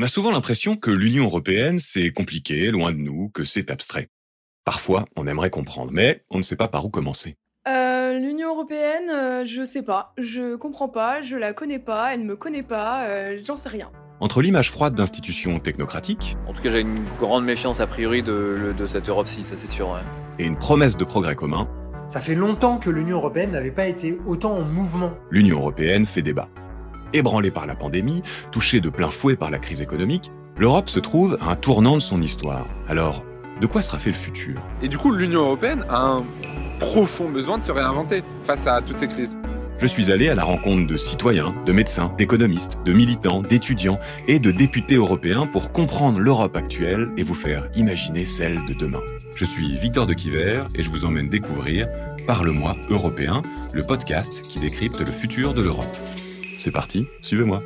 On a souvent l'impression que l'Union européenne, c'est compliqué, loin de nous, que c'est abstrait. Parfois, on aimerait comprendre, mais on ne sait pas par où commencer. Euh, L'Union européenne, euh, je sais pas, je comprends pas, je la connais pas, elle me connaît pas, euh, j'en sais rien. Entre l'image froide d'institutions technocratiques En tout cas, j'ai une grande méfiance a priori de, de cette Europe-ci, ça c'est sûr. ouais. et une promesse de progrès commun, Ça fait longtemps que l'Union européenne n'avait pas été autant en mouvement. l'Union européenne fait débat. Ébranlée par la pandémie, touchée de plein fouet par la crise économique, l'Europe se trouve à un tournant de son histoire. Alors, de quoi sera fait le futur? Et du coup, l'Union européenne a un profond besoin de se réinventer face à toutes ces crises. Je suis allé à la rencontre de citoyens, de médecins, d'économistes, de militants, d'étudiants et de députés européens pour comprendre l'Europe actuelle et vous faire imaginer celle de demain. Je suis Victor de Quiver et je vous emmène découvrir Parle-moi européen, le podcast qui décrypte le futur de l'Europe. C'est parti, suivez-moi.